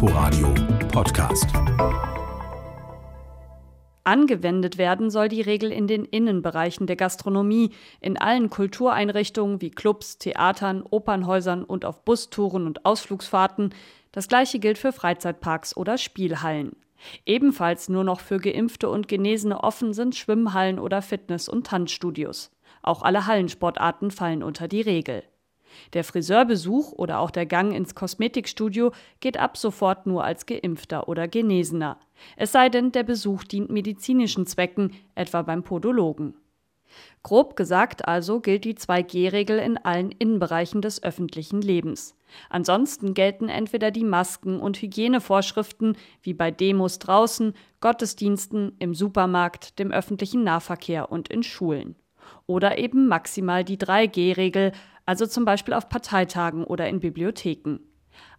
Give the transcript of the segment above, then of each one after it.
Inforadio Podcast. Angewendet werden soll die Regel in den Innenbereichen der Gastronomie, in allen Kultureinrichtungen wie Clubs, Theatern, Opernhäusern und auf Bustouren und Ausflugsfahrten. Das gleiche gilt für Freizeitparks oder Spielhallen. Ebenfalls nur noch für Geimpfte und Genesene offen sind Schwimmhallen oder Fitness- und Tanzstudios. Auch alle Hallensportarten fallen unter die Regel. Der Friseurbesuch oder auch der Gang ins Kosmetikstudio geht ab sofort nur als Geimpfter oder Genesener. Es sei denn, der Besuch dient medizinischen Zwecken, etwa beim Podologen. Grob gesagt also gilt die 2G-Regel in allen Innenbereichen des öffentlichen Lebens. Ansonsten gelten entweder die Masken- und Hygienevorschriften wie bei Demos draußen, Gottesdiensten, im Supermarkt, dem öffentlichen Nahverkehr und in Schulen. Oder eben maximal die 3G-Regel, also zum Beispiel auf Parteitagen oder in Bibliotheken.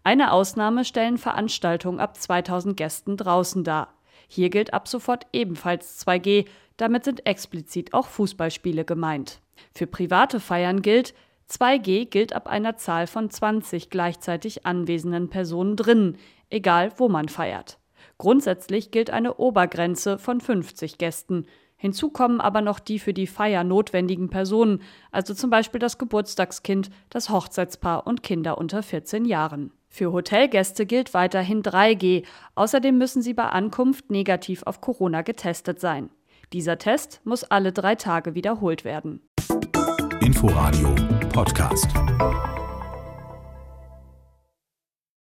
Eine Ausnahme stellen Veranstaltungen ab 2000 Gästen draußen dar. Hier gilt ab sofort ebenfalls 2G, damit sind explizit auch Fußballspiele gemeint. Für private Feiern gilt, 2G gilt ab einer Zahl von 20 gleichzeitig anwesenden Personen drinnen, egal wo man feiert. Grundsätzlich gilt eine Obergrenze von 50 Gästen. Hinzu kommen aber noch die für die Feier notwendigen Personen, also zum Beispiel das Geburtstagskind, das Hochzeitspaar und Kinder unter 14 Jahren. Für Hotelgäste gilt weiterhin 3G. Außerdem müssen sie bei Ankunft negativ auf Corona getestet sein. Dieser Test muss alle drei Tage wiederholt werden. Inforadio Podcast.